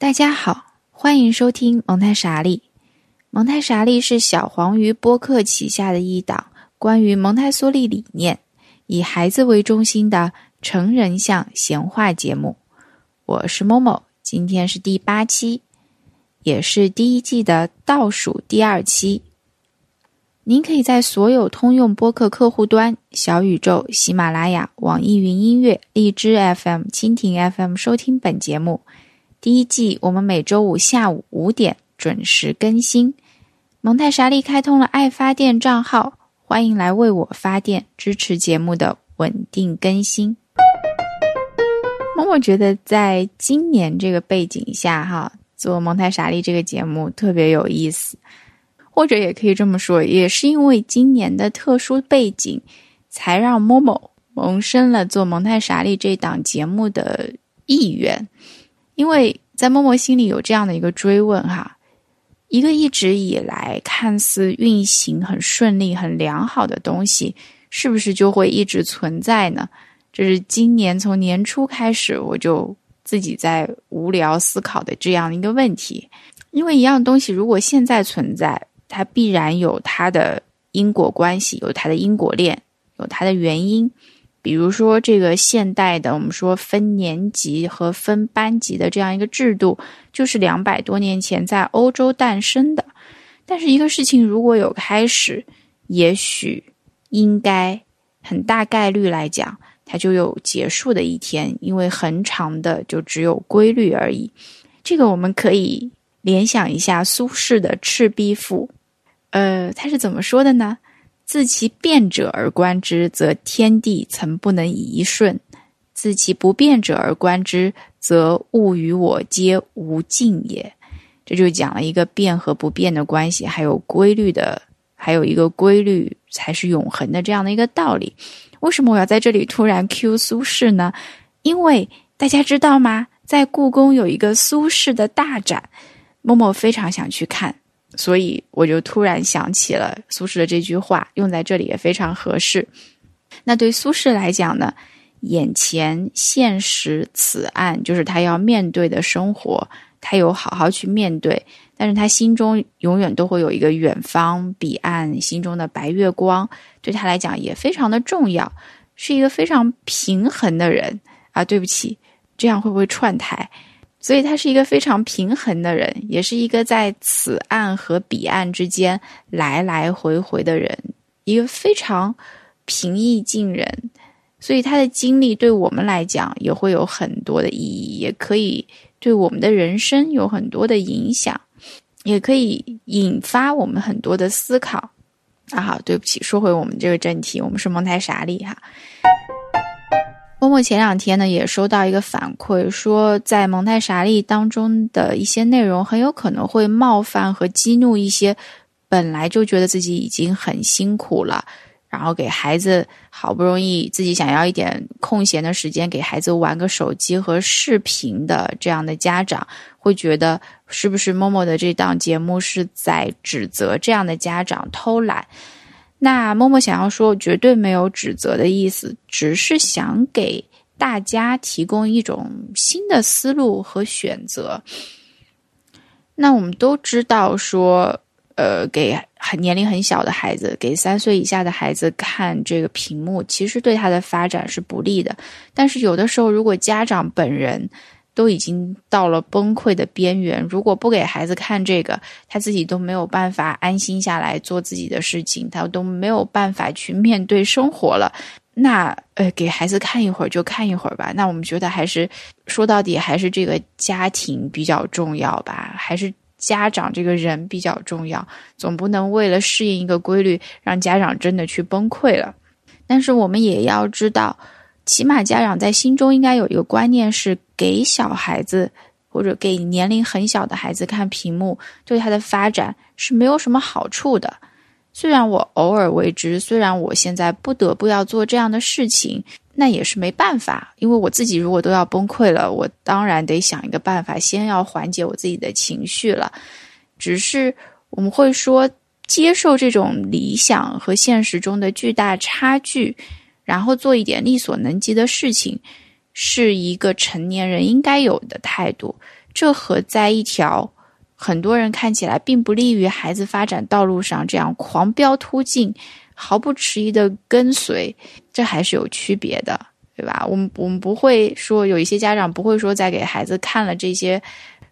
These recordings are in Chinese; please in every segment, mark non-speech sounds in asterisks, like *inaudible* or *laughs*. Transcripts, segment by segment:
大家好，欢迎收听蒙太傻利。蒙太傻利是小黄鱼播客旗下的一档关于蒙台梭利理念、以孩子为中心的成人向闲话节目。我是某某，今天是第八期，也是第一季的倒数第二期。您可以在所有通用播客客户端、小宇宙、喜马拉雅、网易云音乐、荔枝 FM、蜻蜓 FM 收听本节目。第一季我们每周五下午五点准时更新。蒙太莎利开通了爱发电账号，欢迎来为我发电，支持节目的稳定更新。默默觉得在今年这个背景下，哈，做蒙太莎利这个节目特别有意思。或者也可以这么说，也是因为今年的特殊背景，才让某某萌生了做蒙太莎利这档节目的意愿。因为在默默心里有这样的一个追问哈，一个一直以来看似运行很顺利、很良好的东西，是不是就会一直存在呢？这是今年从年初开始，我就自己在无聊思考的这样一个问题。因为一样东西如果现在存在，它必然有它的因果关系，有它的因果链，有它的原因。比如说，这个现代的我们说分年级和分班级的这样一个制度，就是两百多年前在欧洲诞生的。但是，一个事情如果有开始，也许应该很大概率来讲，它就有结束的一天，因为恒常的就只有规律而已。这个我们可以联想一下苏轼的《赤壁赋》。呃，他是怎么说的呢？自其变者而观之，则天地曾不能一瞬；自其不变者而观之，则物与我皆无尽也。这就讲了一个变和不变的关系，还有规律的，还有一个规律才是永恒的这样的一个道理。为什么我要在这里突然 Q 苏轼呢？因为大家知道吗？在故宫有一个苏轼的大展，默默非常想去看。所以我就突然想起了苏轼的这句话，用在这里也非常合适。那对苏轼来讲呢，眼前现实此案就是他要面对的生活，他有好好去面对，但是他心中永远都会有一个远方彼岸，心中的白月光对他来讲也非常的重要，是一个非常平衡的人啊。对不起，这样会不会串台？所以他是一个非常平衡的人，也是一个在此岸和彼岸之间来来回回的人，一个非常平易近人。所以他的经历对我们来讲也会有很多的意义，也可以对我们的人生有很多的影响，也可以引发我们很多的思考。啊，好，对不起，说回我们这个正题，我们是蒙台傻利哈。默默前两天呢，也收到一个反馈，说在蒙太莎利当中的一些内容很有可能会冒犯和激怒一些本来就觉得自己已经很辛苦了，然后给孩子好不容易自己想要一点空闲的时间给孩子玩个手机和视频的这样的家长，会觉得是不是默默的这档节目是在指责这样的家长偷懒？那默默想要说，绝对没有指责的意思，只是想给大家提供一种新的思路和选择。那我们都知道，说，呃，给很年龄很小的孩子，给三岁以下的孩子看这个屏幕，其实对他的发展是不利的。但是有的时候，如果家长本人，都已经到了崩溃的边缘。如果不给孩子看这个，他自己都没有办法安心下来做自己的事情，他都没有办法去面对生活了。那呃，给孩子看一会儿就看一会儿吧。那我们觉得还是说到底还是这个家庭比较重要吧，还是家长这个人比较重要。总不能为了适应一个规律，让家长真的去崩溃了。但是我们也要知道。起码家长在心中应该有一个观念，是给小孩子或者给年龄很小的孩子看屏幕，对他的发展是没有什么好处的。虽然我偶尔为之，虽然我现在不得不要做这样的事情，那也是没办法。因为我自己如果都要崩溃了，我当然得想一个办法，先要缓解我自己的情绪了。只是我们会说，接受这种理想和现实中的巨大差距。然后做一点力所能及的事情，是一个成年人应该有的态度。这和在一条很多人看起来并不利于孩子发展道路上这样狂飙突进、毫不迟疑的跟随，这还是有区别的，对吧？我们我们不会说有一些家长不会说在给孩子看了这些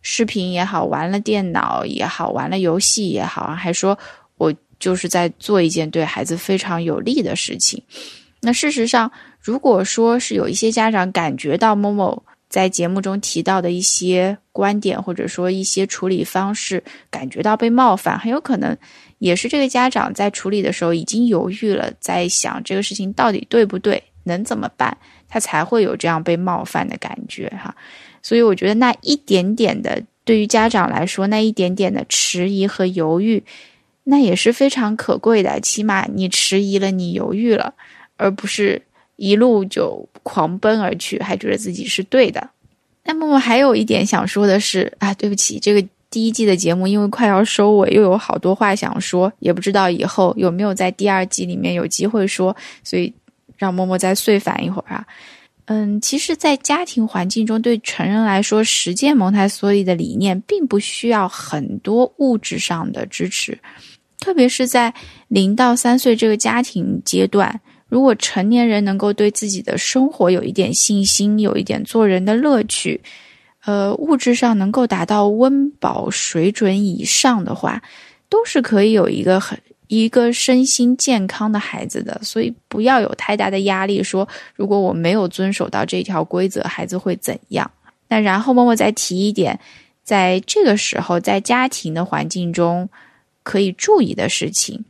视频也好，玩了电脑也好，玩了游戏也好，还说我就是在做一件对孩子非常有利的事情。那事实上，如果说是有一些家长感觉到某某在节目中提到的一些观点，或者说一些处理方式，感觉到被冒犯，很有可能也是这个家长在处理的时候已经犹豫了，在想这个事情到底对不对，能怎么办，他才会有这样被冒犯的感觉哈。所以我觉得那一点点的，对于家长来说，那一点点的迟疑和犹豫，那也是非常可贵的。起码你迟疑了，你犹豫了。而不是一路就狂奔而去，还觉得自己是对的。那么我还有一点想说的是啊，对不起，这个第一季的节目因为快要收尾，又有好多话想说，也不知道以后有没有在第二季里面有机会说，所以让默默再碎反一会儿啊。嗯，其实，在家庭环境中，对成人来说，实践蒙台梭利的理念，并不需要很多物质上的支持，特别是在零到三岁这个家庭阶段。如果成年人能够对自己的生活有一点信心，有一点做人的乐趣，呃，物质上能够达到温饱水准以上的话，都是可以有一个很一个身心健康的孩子的。所以不要有太大的压力，说如果我没有遵守到这条规则，孩子会怎样？那然后默默再提一点，在这个时候，在家庭的环境中可以注意的事情，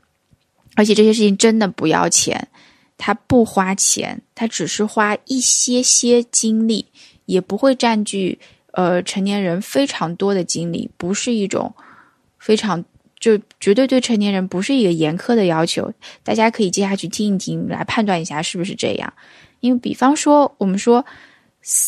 而且这些事情真的不要钱。他不花钱，他只是花一些些精力，也不会占据呃成年人非常多的精力，不是一种非常就绝对对成年人不是一个严苛的要求。大家可以接下去听一听，来判断一下是不是这样。因为比方说，我们说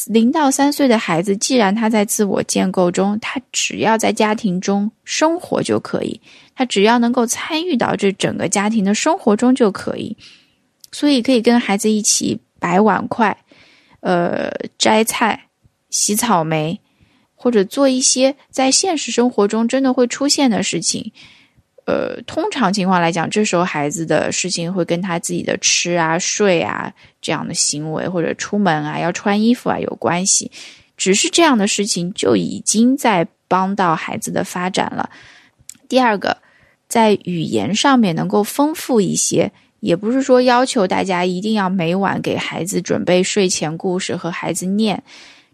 零到三岁的孩子，既然他在自我建构中，他只要在家庭中生活就可以，他只要能够参与到这整个家庭的生活中就可以。所以可以跟孩子一起摆碗筷，呃，摘菜、洗草莓，或者做一些在现实生活中真的会出现的事情。呃，通常情况来讲，这时候孩子的事情会跟他自己的吃啊、睡啊这样的行为，或者出门啊、要穿衣服啊有关系。只是这样的事情就已经在帮到孩子的发展了。第二个，在语言上面能够丰富一些。也不是说要求大家一定要每晚给孩子准备睡前故事和孩子念，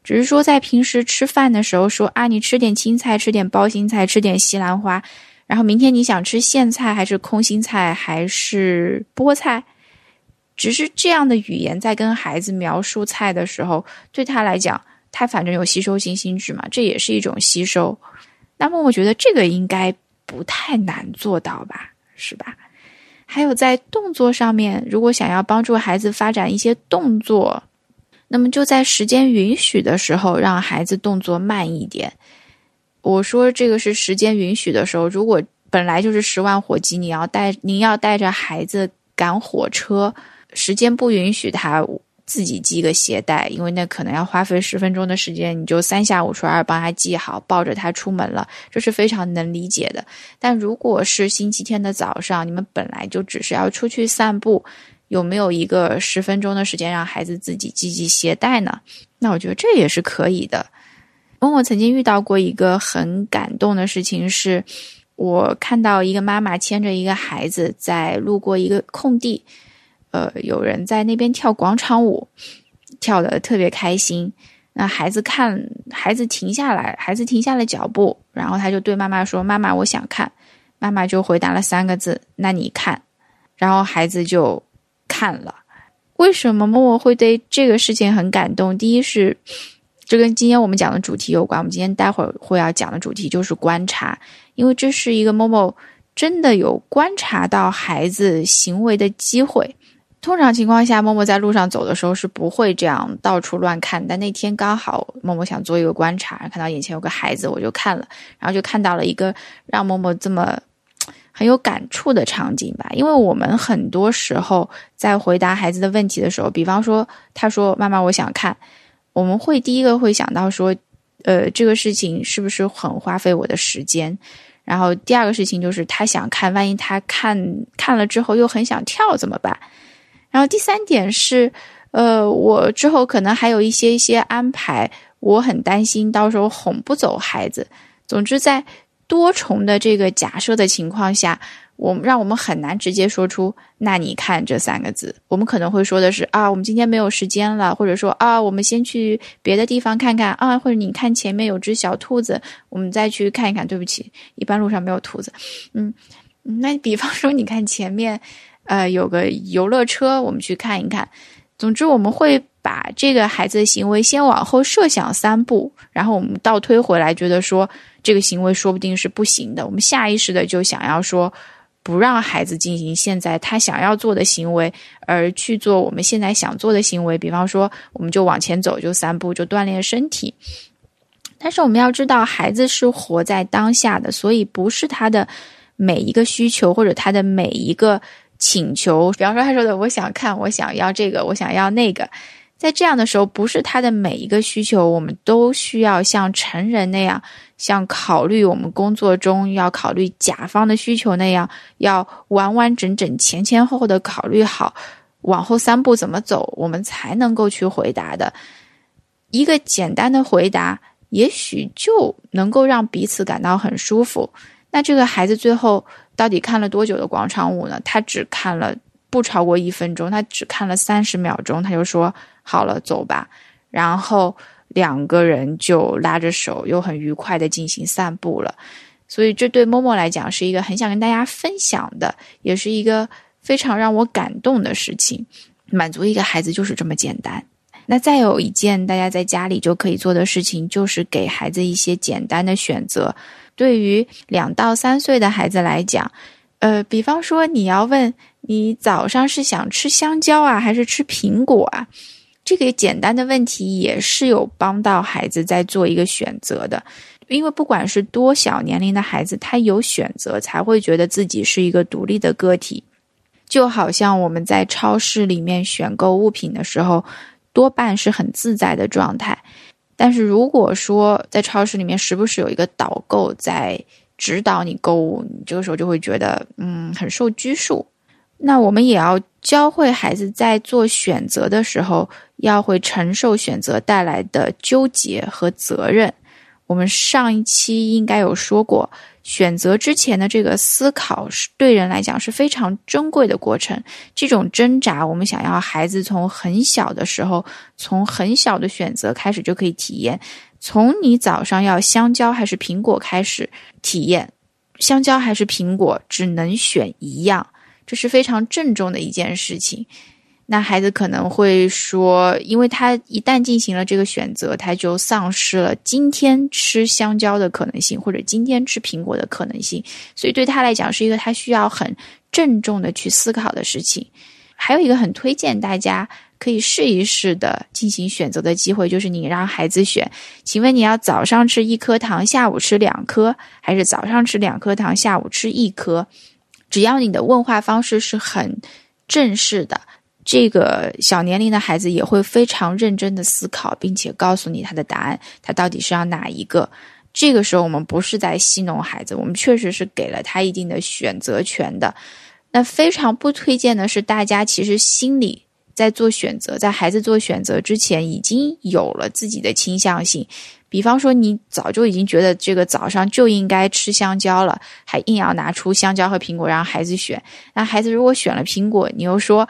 只是说在平时吃饭的时候说啊，你吃点青菜，吃点包心菜，吃点西兰花，然后明天你想吃苋菜还是空心菜还是菠菜，只是这样的语言在跟孩子描述菜的时候，对他来讲，他反正有吸收性心智嘛，这也是一种吸收。那么我觉得这个应该不太难做到吧，是吧？还有在动作上面，如果想要帮助孩子发展一些动作，那么就在时间允许的时候，让孩子动作慢一点。我说这个是时间允许的时候，如果本来就是十万火急，你要带您要带着孩子赶火车，时间不允许他。自己系个鞋带，因为那可能要花费十分钟的时间，你就三下五除二帮他系好，抱着他出门了，这是非常能理解的。但如果是星期天的早上，你们本来就只是要出去散步，有没有一个十分钟的时间让孩子自己系系鞋带呢？那我觉得这也是可以的。问我曾经遇到过一个很感动的事情，是我看到一个妈妈牵着一个孩子在路过一个空地。呃，有人在那边跳广场舞，跳的特别开心。那孩子看，孩子停下来，孩子停下了脚步，然后他就对妈妈说：“妈妈，我想看。”妈妈就回答了三个字：“那你看。”然后孩子就看了。为什么默默会对这个事情很感动？第一是，这跟今天我们讲的主题有关。我们今天待会儿会要讲的主题就是观察，因为这是一个默默真的有观察到孩子行为的机会。通常情况下，默默在路上走的时候是不会这样到处乱看。但那天刚好默默想做一个观察，看到眼前有个孩子，我就看了，然后就看到了一个让默默这么很有感触的场景吧。因为我们很多时候在回答孩子的问题的时候，比方说他说“妈妈，我想看”，我们会第一个会想到说，呃，这个事情是不是很花费我的时间？然后第二个事情就是他想看，万一他看看了之后又很想跳怎么办？然后第三点是，呃，我之后可能还有一些一些安排，我很担心到时候哄不走孩子。总之，在多重的这个假设的情况下。我们让我们很难直接说出“那你看”这三个字。我们可能会说的是啊，我们今天没有时间了，或者说啊，我们先去别的地方看看啊，或者你看前面有只小兔子，我们再去看一看。对不起，一般路上没有兔子。嗯，那比方说，你看前面，呃，有个游乐车，我们去看一看。总之，我们会把这个孩子的行为先往后设想三步，然后我们倒推回来，觉得说这个行为说不定是不行的。我们下意识的就想要说。不让孩子进行现在他想要做的行为，而去做我们现在想做的行为。比方说，我们就往前走，就三步，就锻炼身体。但是我们要知道，孩子是活在当下的，所以不是他的每一个需求或者他的每一个请求。比方说，他说的“我想看，我想要这个，我想要那个”。在这样的时候，不是他的每一个需求，我们都需要像成人那样，像考虑我们工作中要考虑甲方的需求那样，要完完整整、前前后后的考虑好，往后三步怎么走，我们才能够去回答的。一个简单的回答，也许就能够让彼此感到很舒服。那这个孩子最后到底看了多久的广场舞呢？他只看了不超过一分钟，他只看了三十秒钟，他就说。好了，走吧。然后两个人就拉着手，又很愉快的进行散步了。所以这对默默来讲是一个很想跟大家分享的，也是一个非常让我感动的事情。满足一个孩子就是这么简单。那再有一件大家在家里就可以做的事情，就是给孩子一些简单的选择。对于两到三岁的孩子来讲，呃，比方说你要问你早上是想吃香蕉啊，还是吃苹果啊？这个简单的问题也是有帮到孩子在做一个选择的，因为不管是多小年龄的孩子，他有选择才会觉得自己是一个独立的个体。就好像我们在超市里面选购物品的时候，多半是很自在的状态。但是如果说在超市里面时不时有一个导购在指导你购物，你这个时候就会觉得嗯很受拘束。那我们也要教会孩子在做选择的时候。要会承受选择带来的纠结和责任。我们上一期应该有说过，选择之前的这个思考是对人来讲是非常珍贵的过程。这种挣扎，我们想要孩子从很小的时候，从很小的选择开始就可以体验。从你早上要香蕉还是苹果开始体验，香蕉还是苹果只能选一样，这是非常郑重的一件事情。那孩子可能会说，因为他一旦进行了这个选择，他就丧失了今天吃香蕉的可能性，或者今天吃苹果的可能性。所以对他来讲，是一个他需要很郑重的去思考的事情。还有一个很推荐大家可以试一试的进行选择的机会，就是你让孩子选，请问你要早上吃一颗糖，下午吃两颗，还是早上吃两颗糖，下午吃一颗？只要你的问话方式是很正式的。这个小年龄的孩子也会非常认真的思考，并且告诉你他的答案，他到底是要哪一个？这个时候我们不是在戏弄孩子，我们确实是给了他一定的选择权的。那非常不推荐的是，大家其实心里在做选择，在孩子做选择之前已经有了自己的倾向性。比方说，你早就已经觉得这个早上就应该吃香蕉了，还硬要拿出香蕉和苹果让孩子选。那孩子如果选了苹果，你又说。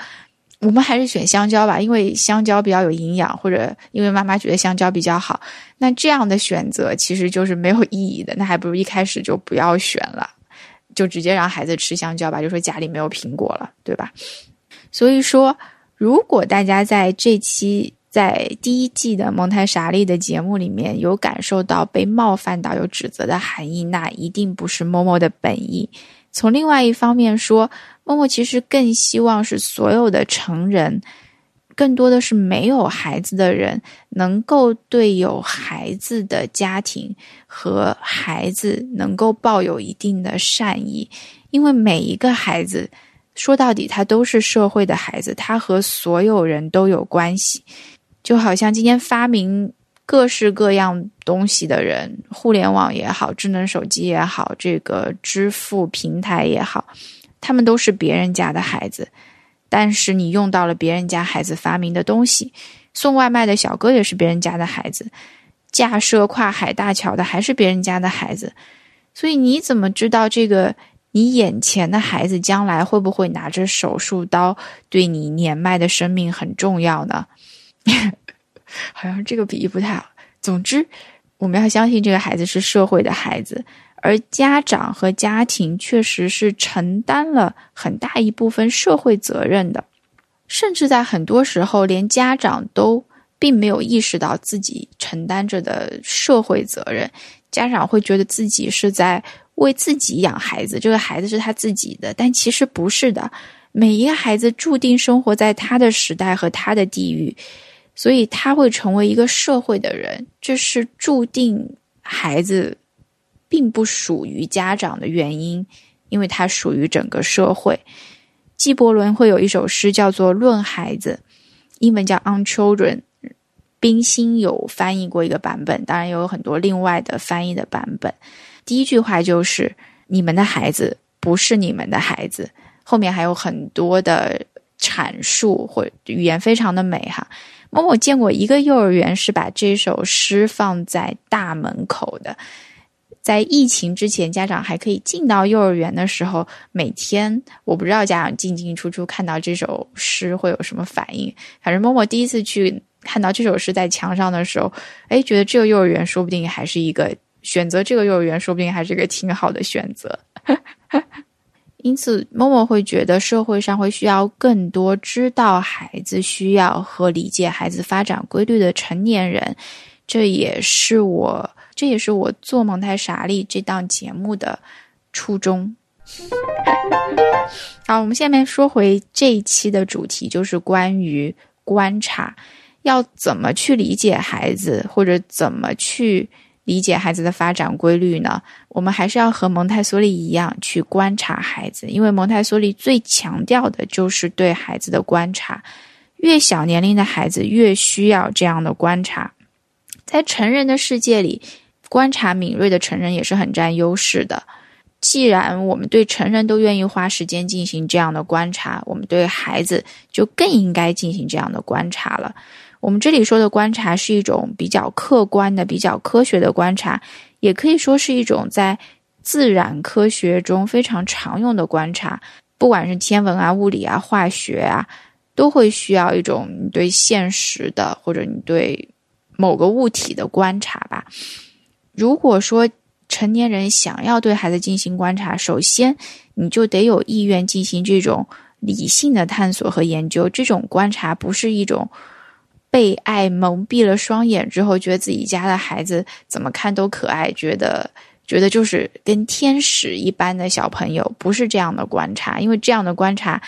我们还是选香蕉吧，因为香蕉比较有营养，或者因为妈妈觉得香蕉比较好。那这样的选择其实就是没有意义的，那还不如一开始就不要选了，就直接让孩子吃香蕉吧，就说家里没有苹果了，对吧？所以说，如果大家在这期在第一季的蒙台莎利的节目里面有感受到被冒犯到、有指责的含义，那一定不是默默的本意。从另外一方面说。默默其实更希望是所有的成人，更多的是没有孩子的人，能够对有孩子的家庭和孩子能够抱有一定的善意，因为每一个孩子说到底，他都是社会的孩子，他和所有人都有关系。就好像今天发明各式各样东西的人，互联网也好，智能手机也好，这个支付平台也好，他们都是别人家的孩子。但是你用到了别人家孩子发明的东西，送外卖的小哥也是别人家的孩子，架设跨海大桥的还是别人家的孩子。所以你怎么知道这个你眼前的孩子将来会不会拿着手术刀对你年迈的生命很重要呢？好像这个比喻不太好。总之，我们要相信这个孩子是社会的孩子，而家长和家庭确实是承担了很大一部分社会责任的，甚至在很多时候，连家长都并没有意识到自己承担着的社会责任。家长会觉得自己是在为自己养孩子，这个孩子是他自己的，但其实不是的。每一个孩子注定生活在他的时代和他的地域，所以他会成为一个社会的人，这是注定孩子并不属于家长的原因，因为他属于整个社会。纪伯伦会有一首诗叫做《论孩子》，英文叫《On Children》。冰心有翻译过一个版本，当然也有很多另外的翻译的版本。第一句话就是“你们的孩子不是你们的孩子”，后面还有很多的阐述或语言非常的美哈。某某见过一个幼儿园是把这首诗放在大门口的，在疫情之前，家长还可以进到幼儿园的时候，每天我不知道家长进进出出看到这首诗会有什么反应。反正某某第一次去。看到这首诗在墙上的时候，哎，觉得这个幼儿园说不定还是一个选择，这个幼儿园说不定还是一个挺好的选择。因此，默默会觉得社会上会需要更多知道孩子需要和理解孩子发展规律的成年人。这也是我，这也是我做蒙太傻利这档节目的初衷。好，我们下面说回这一期的主题，就是关于观察。要怎么去理解孩子，或者怎么去理解孩子的发展规律呢？我们还是要和蒙台梭利一样去观察孩子，因为蒙台梭利最强调的就是对孩子的观察。越小年龄的孩子越需要这样的观察。在成人的世界里，观察敏锐的成人也是很占优势的。既然我们对成人都愿意花时间进行这样的观察，我们对孩子就更应该进行这样的观察了。我们这里说的观察是一种比较客观的、比较科学的观察，也可以说是一种在自然科学中非常常用的观察。不管是天文啊、物理啊、化学啊，都会需要一种你对现实的或者你对某个物体的观察吧。如果说成年人想要对孩子进行观察，首先你就得有意愿进行这种理性的探索和研究。这种观察不是一种。被爱蒙蔽了双眼之后，觉得自己家的孩子怎么看都可爱，觉得觉得就是跟天使一般的小朋友，不是这样的观察。因为这样的观察，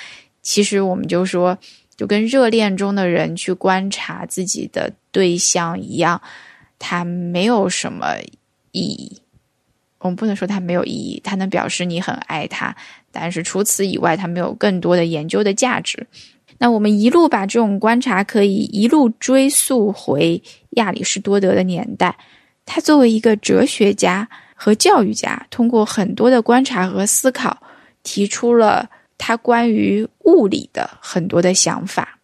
其实我们就说，就跟热恋中的人去观察自己的对象一样，它没有什么意义。我们不能说它没有意义，它能表示你很爱他，但是除此以外，它没有更多的研究的价值。那我们一路把这种观察可以一路追溯回亚里士多德的年代，他作为一个哲学家和教育家，通过很多的观察和思考，提出了他关于物理的很多的想法。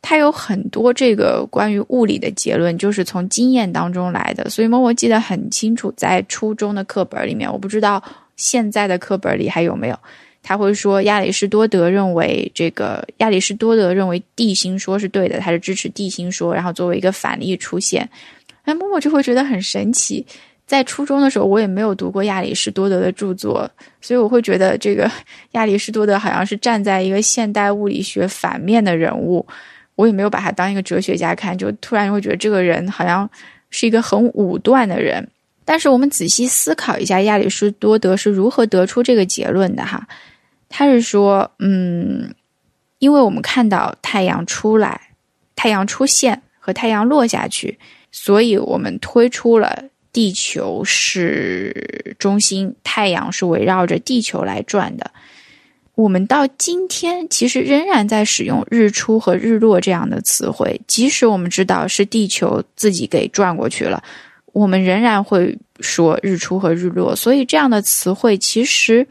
他有很多这个关于物理的结论，就是从经验当中来的。所以，我记得很清楚，在初中的课本里面，我不知道现在的课本里还有没有。他会说亚里士多德认为这个亚里士多德认为地心说是对的，他是支持地心说，然后作为一个反例出现。那默默就会觉得很神奇。在初中的时候，我也没有读过亚里士多德的著作，所以我会觉得这个亚里士多德好像是站在一个现代物理学反面的人物。我也没有把他当一个哲学家看，就突然会觉得这个人好像是一个很武断的人。但是我们仔细思考一下，亚里士多德是如何得出这个结论的？哈。他是说，嗯，因为我们看到太阳出来、太阳出现和太阳落下去，所以我们推出了地球是中心，太阳是围绕着地球来转的。我们到今天其实仍然在使用“日出”和“日落”这样的词汇，即使我们知道是地球自己给转过去了，我们仍然会说“日出”和“日落”。所以这样的词汇其实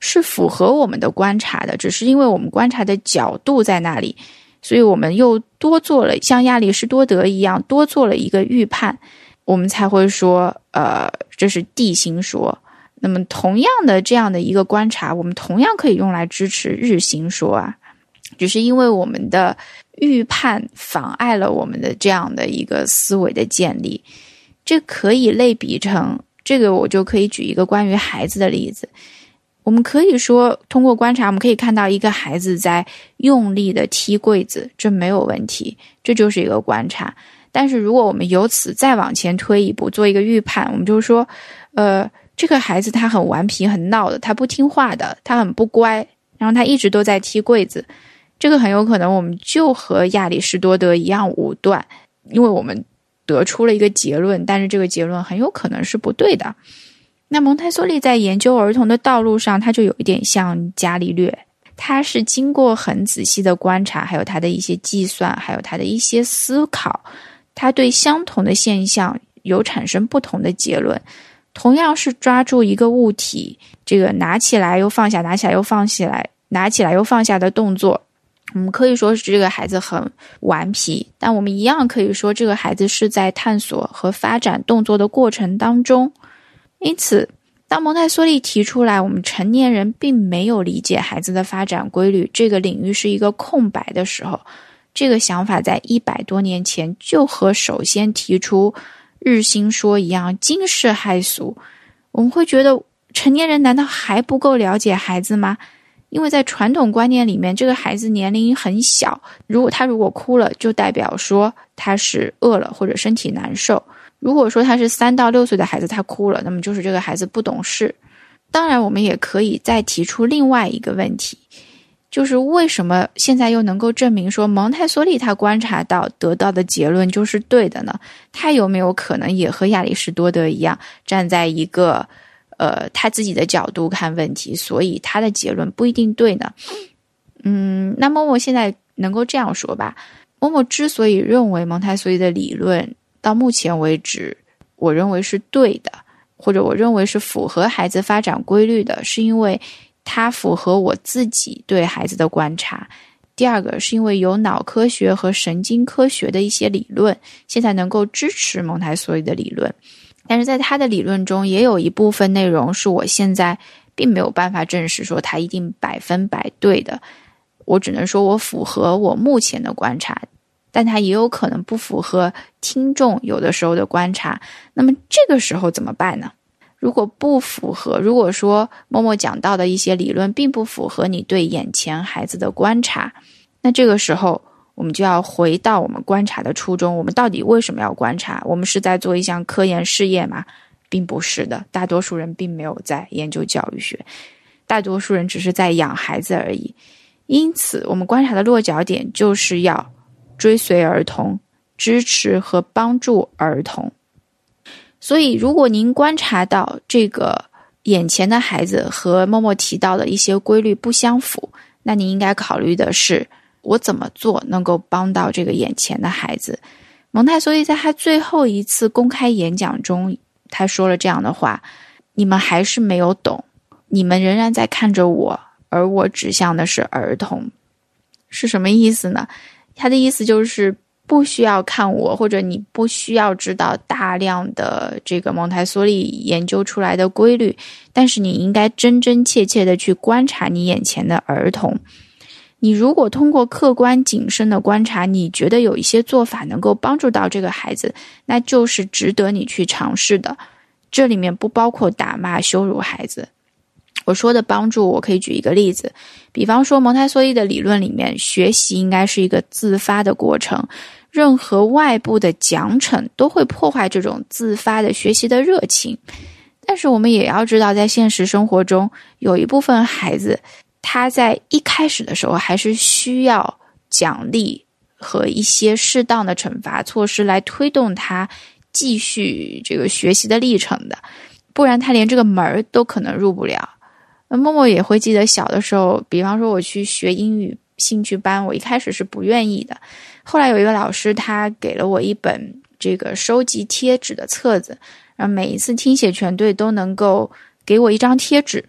是符合我们的观察的，只是因为我们观察的角度在那里，所以我们又多做了像亚里士多德一样多做了一个预判，我们才会说，呃，这是地心说。那么，同样的这样的一个观察，我们同样可以用来支持日心说啊，只是因为我们的预判妨碍了我们的这样的一个思维的建立。这可以类比成这个，我就可以举一个关于孩子的例子。我们可以说，通过观察，我们可以看到一个孩子在用力的踢柜子，这没有问题，这就是一个观察。但是，如果我们由此再往前推一步，做一个预判，我们就说，呃。这个孩子他很顽皮、很闹的，他不听话的，他很不乖，然后他一直都在踢柜子。这个很有可能我们就和亚里士多德一样武断，因为我们得出了一个结论，但是这个结论很有可能是不对的。那蒙台梭利在研究儿童的道路上，他就有一点像伽利略，他是经过很仔细的观察，还有他的一些计算，还有他的一些思考，他对相同的现象有产生不同的结论。同样是抓住一个物体，这个拿起来又放下，拿起来又放起来，拿起来又放下的动作，我们可以说是这个孩子很顽皮，但我们一样可以说这个孩子是在探索和发展动作的过程当中。因此，当蒙台梭利提出来我们成年人并没有理解孩子的发展规律，这个领域是一个空白的时候，这个想法在一百多年前就和首先提出。日心说一样惊世骇俗，我们会觉得成年人难道还不够了解孩子吗？因为在传统观念里面，这个孩子年龄很小，如果他如果哭了，就代表说他是饿了或者身体难受。如果说他是三到六岁的孩子，他哭了，那么就是这个孩子不懂事。当然，我们也可以再提出另外一个问题。就是为什么现在又能够证明说蒙台梭利他观察到得到的结论就是对的呢？他有没有可能也和亚里士多德一样站在一个呃他自己的角度看问题，所以他的结论不一定对呢？嗯，那么我现在能够这样说吧：某某之所以认为蒙台梭利的理论到目前为止，我认为是对的，或者我认为是符合孩子发展规律的，是因为。它符合我自己对孩子的观察。第二个是因为有脑科学和神经科学的一些理论，现在能够支持蒙台梭利的理论。但是在他的理论中，也有一部分内容是我现在并没有办法证实说他一定百分百对的。我只能说我符合我目前的观察，但他也有可能不符合听众有的时候的观察。那么这个时候怎么办呢？如果不符合，如果说默默讲到的一些理论并不符合你对眼前孩子的观察，那这个时候我们就要回到我们观察的初衷。我们到底为什么要观察？我们是在做一项科研事业吗？并不是的，大多数人并没有在研究教育学，大多数人只是在养孩子而已。因此，我们观察的落脚点就是要追随儿童，支持和帮助儿童。所以，如果您观察到这个眼前的孩子和默默提到的一些规律不相符，那你应该考虑的是，我怎么做能够帮到这个眼前的孩子？蒙太梭利在他最后一次公开演讲中，他说了这样的话：“你们还是没有懂，你们仍然在看着我，而我指向的是儿童，是什么意思呢？他的意思就是。”不需要看我，或者你不需要知道大量的这个蒙台梭利研究出来的规律，但是你应该真真切切的去观察你眼前的儿童。你如果通过客观谨慎的观察，你觉得有一些做法能够帮助到这个孩子，那就是值得你去尝试的。这里面不包括打骂、羞辱孩子。我说的帮助，我可以举一个例子，比方说蒙台梭利的理论里面，学习应该是一个自发的过程，任何外部的奖惩都会破坏这种自发的学习的热情。但是我们也要知道，在现实生活中，有一部分孩子，他在一开始的时候还是需要奖励和一些适当的惩罚措施来推动他继续这个学习的历程的，不然他连这个门儿都可能入不了。那默默也会记得小的时候，比方说我去学英语兴趣班，我一开始是不愿意的。后来有一个老师，他给了我一本这个收集贴纸的册子，然后每一次听写全对都能够给我一张贴纸。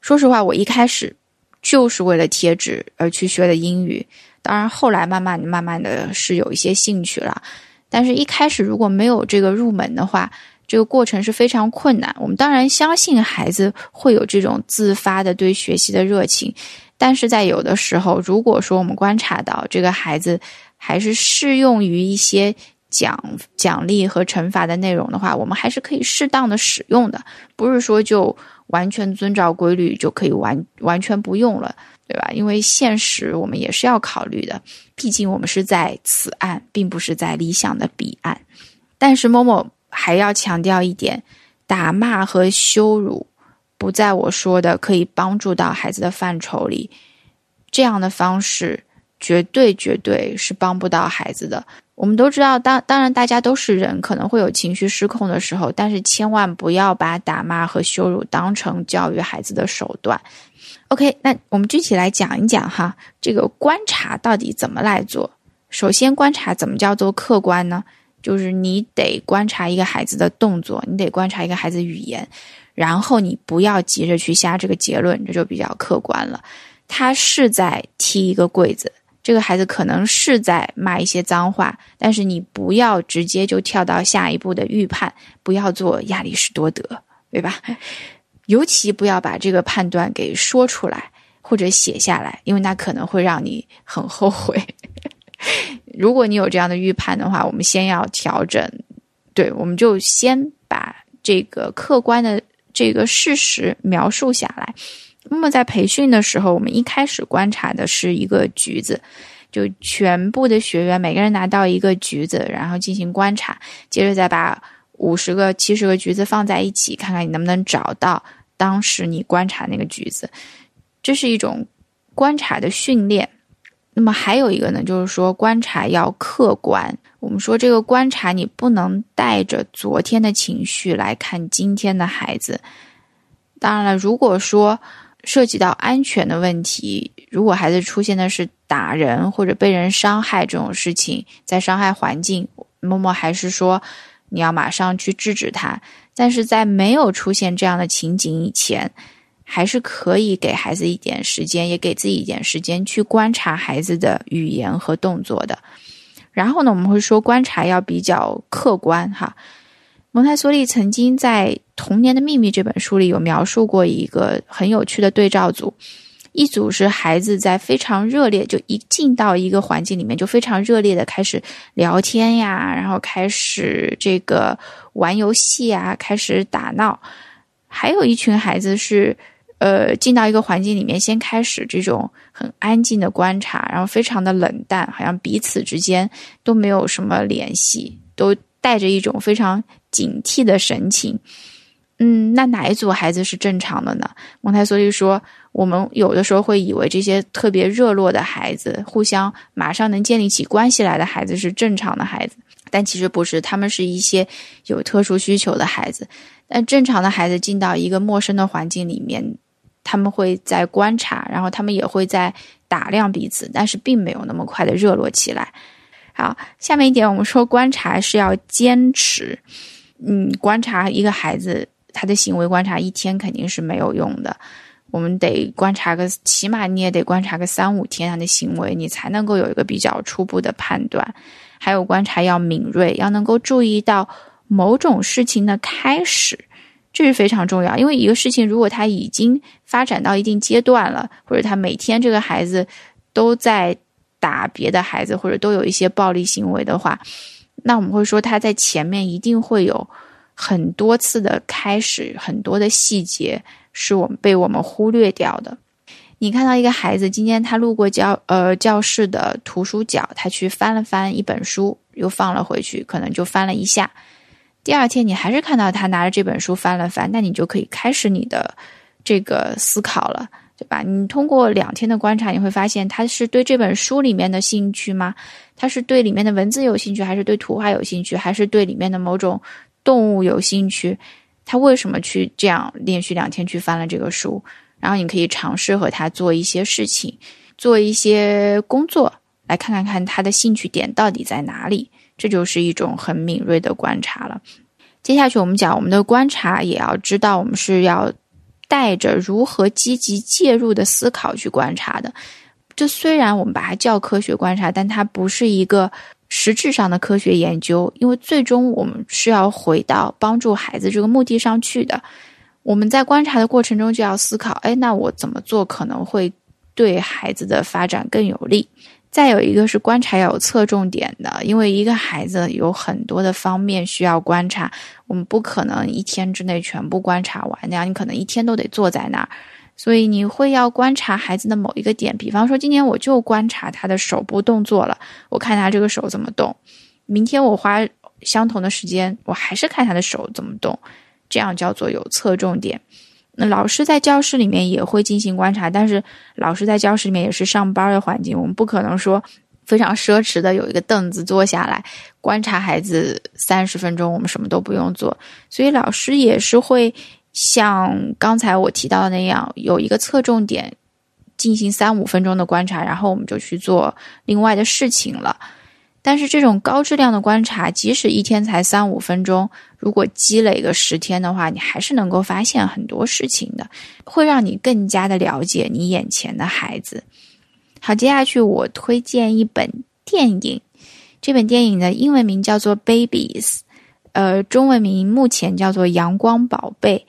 说实话，我一开始就是为了贴纸而去学的英语。当然，后来慢慢慢慢的是有一些兴趣了。但是一开始如果没有这个入门的话，这个过程是非常困难。我们当然相信孩子会有这种自发的对学习的热情，但是在有的时候，如果说我们观察到这个孩子还是适用于一些奖奖励和惩罚的内容的话，我们还是可以适当的使用的，不是说就完全遵照规律就可以完完全不用了，对吧？因为现实我们也是要考虑的，毕竟我们是在此岸，并不是在理想的彼岸。但是某某。还要强调一点，打骂和羞辱不在我说的可以帮助到孩子的范畴里。这样的方式绝对绝对是帮不到孩子的。我们都知道，当当然大家都是人，可能会有情绪失控的时候，但是千万不要把打骂和羞辱当成教育孩子的手段。OK，那我们具体来讲一讲哈，这个观察到底怎么来做？首先，观察怎么叫做客观呢？就是你得观察一个孩子的动作，你得观察一个孩子语言，然后你不要急着去下这个结论，这就比较客观了。他是在踢一个柜子，这个孩子可能是在骂一些脏话，但是你不要直接就跳到下一步的预判，不要做亚里士多德，对吧？尤其不要把这个判断给说出来或者写下来，因为那可能会让你很后悔。*laughs* 如果你有这样的预判的话，我们先要调整，对，我们就先把这个客观的这个事实描述下来。那么在培训的时候，我们一开始观察的是一个橘子，就全部的学员每个人拿到一个橘子，然后进行观察，接着再把五十个、七十个橘子放在一起，看看你能不能找到当时你观察那个橘子。这是一种观察的训练。那么还有一个呢，就是说观察要客观。我们说这个观察，你不能带着昨天的情绪来看今天的孩子。当然了，如果说涉及到安全的问题，如果孩子出现的是打人或者被人伤害这种事情，在伤害环境，默默还是说你要马上去制止他。但是在没有出现这样的情景以前。还是可以给孩子一点时间，也给自己一点时间去观察孩子的语言和动作的。然后呢，我们会说观察要比较客观哈。蒙台梭利曾经在《童年的秘密》这本书里有描述过一个很有趣的对照组，一组是孩子在非常热烈，就一进到一个环境里面就非常热烈的开始聊天呀，然后开始这个玩游戏啊，开始打闹。还有一群孩子是。呃，进到一个环境里面，先开始这种很安静的观察，然后非常的冷淡，好像彼此之间都没有什么联系，都带着一种非常警惕的神情。嗯，那哪一组孩子是正常的呢？蒙台梭利说，我们有的时候会以为这些特别热络的孩子，互相马上能建立起关系来的孩子是正常的孩子，但其实不是，他们是一些有特殊需求的孩子。但正常的孩子进到一个陌生的环境里面。他们会在观察，然后他们也会在打量彼此，但是并没有那么快的热络起来。好，下面一点，我们说观察是要坚持。嗯，观察一个孩子他的行为，观察一天肯定是没有用的。我们得观察个，起码你也得观察个三五天他的行为，你才能够有一个比较初步的判断。还有观察要敏锐，要能够注意到某种事情的开始。这是非常重要，因为一个事情如果他已经发展到一定阶段了，或者他每天这个孩子都在打别的孩子，或者都有一些暴力行为的话，那我们会说他在前面一定会有很多次的开始，很多的细节是我们被我们忽略掉的。你看到一个孩子今天他路过教呃教室的图书角，他去翻了翻一本书，又放了回去，可能就翻了一下。第二天，你还是看到他拿着这本书翻了翻，那你就可以开始你的这个思考了，对吧？你通过两天的观察，你会发现他是对这本书里面的兴趣吗？他是对里面的文字有兴趣，还是对图画有兴趣，还是对里面的某种动物有兴趣？他为什么去这样连续两天去翻了这个书？然后你可以尝试和他做一些事情，做一些工作，来看看看他的兴趣点到底在哪里。这就是一种很敏锐的观察了。接下去我们讲，我们的观察也要知道，我们是要带着如何积极介入的思考去观察的。这虽然我们把它叫科学观察，但它不是一个实质上的科学研究，因为最终我们是要回到帮助孩子这个目的上去的。我们在观察的过程中就要思考：哎，那我怎么做可能会对孩子的发展更有利？再有一个是观察要有侧重点的，因为一个孩子有很多的方面需要观察，我们不可能一天之内全部观察完，那样你可能一天都得坐在那儿。所以你会要观察孩子的某一个点，比方说今天我就观察他的手部动作了，我看他这个手怎么动。明天我花相同的时间，我还是看他的手怎么动，这样叫做有侧重点。那老师在教室里面也会进行观察，但是老师在教室里面也是上班的环境，我们不可能说非常奢侈的有一个凳子坐下来观察孩子三十分钟，我们什么都不用做。所以老师也是会像刚才我提到的那样，有一个侧重点进行三五分钟的观察，然后我们就去做另外的事情了。但是这种高质量的观察，即使一天才三五分钟，如果积累个十天的话，你还是能够发现很多事情的，会让你更加的了解你眼前的孩子。好，接下去我推荐一本电影，这本电影的英文名叫做《Babies》，呃，中文名目前叫做《阳光宝贝》，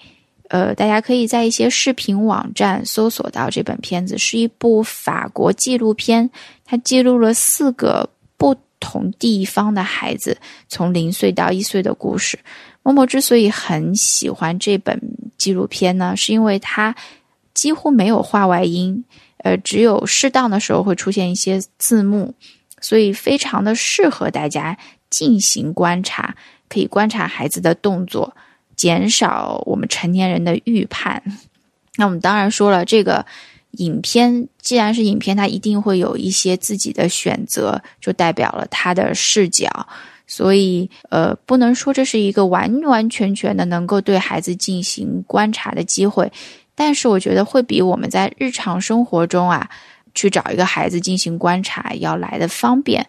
呃，大家可以在一些视频网站搜索到这本片子，是一部法国纪录片，它记录了四个不。同地方的孩子从零岁到一岁的故事，默默之所以很喜欢这本纪录片呢，是因为它几乎没有画外音，呃，只有适当的时候会出现一些字幕，所以非常的适合大家进行观察，可以观察孩子的动作，减少我们成年人的预判。那我们当然说了这个。影片既然是影片，它一定会有一些自己的选择，就代表了他的视角。所以，呃，不能说这是一个完完全全的能够对孩子进行观察的机会。但是，我觉得会比我们在日常生活中啊，去找一个孩子进行观察要来的方便。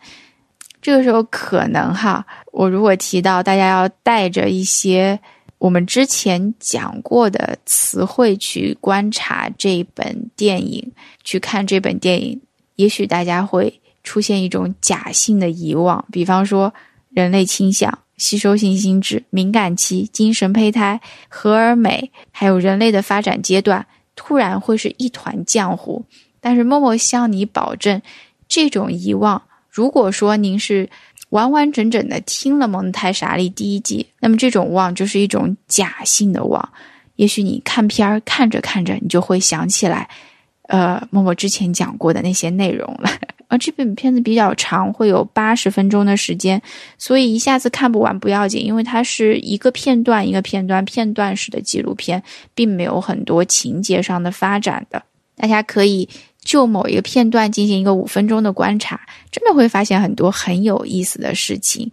这个时候，可能哈，我如果提到大家要带着一些。我们之前讲过的词汇去观察这本电影，去看这本电影，也许大家会出现一种假性的遗忘，比方说人类倾向、吸收性心智、敏感期、精神胚胎、荷尔美，还有人类的发展阶段，突然会是一团浆糊。但是默默向你保证，这种遗忘，如果说您是。完完整整的听了《蒙太莎利》第一季，那么这种忘就是一种假性的忘。也许你看片儿看着看着，你就会想起来，呃，默默之前讲过的那些内容了。而 *laughs* 这本片子比较长，会有八十分钟的时间，所以一下子看不完不要紧，因为它是一个片段一个片段片段式的纪录片，并没有很多情节上的发展的，大家可以。就某一个片段进行一个五分钟的观察，真的会发现很多很有意思的事情。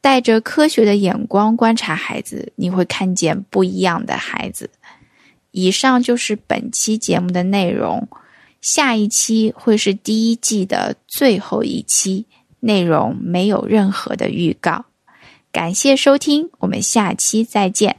带着科学的眼光观察孩子，你会看见不一样的孩子。以上就是本期节目的内容，下一期会是第一季的最后一期，内容没有任何的预告。感谢收听，我们下期再见。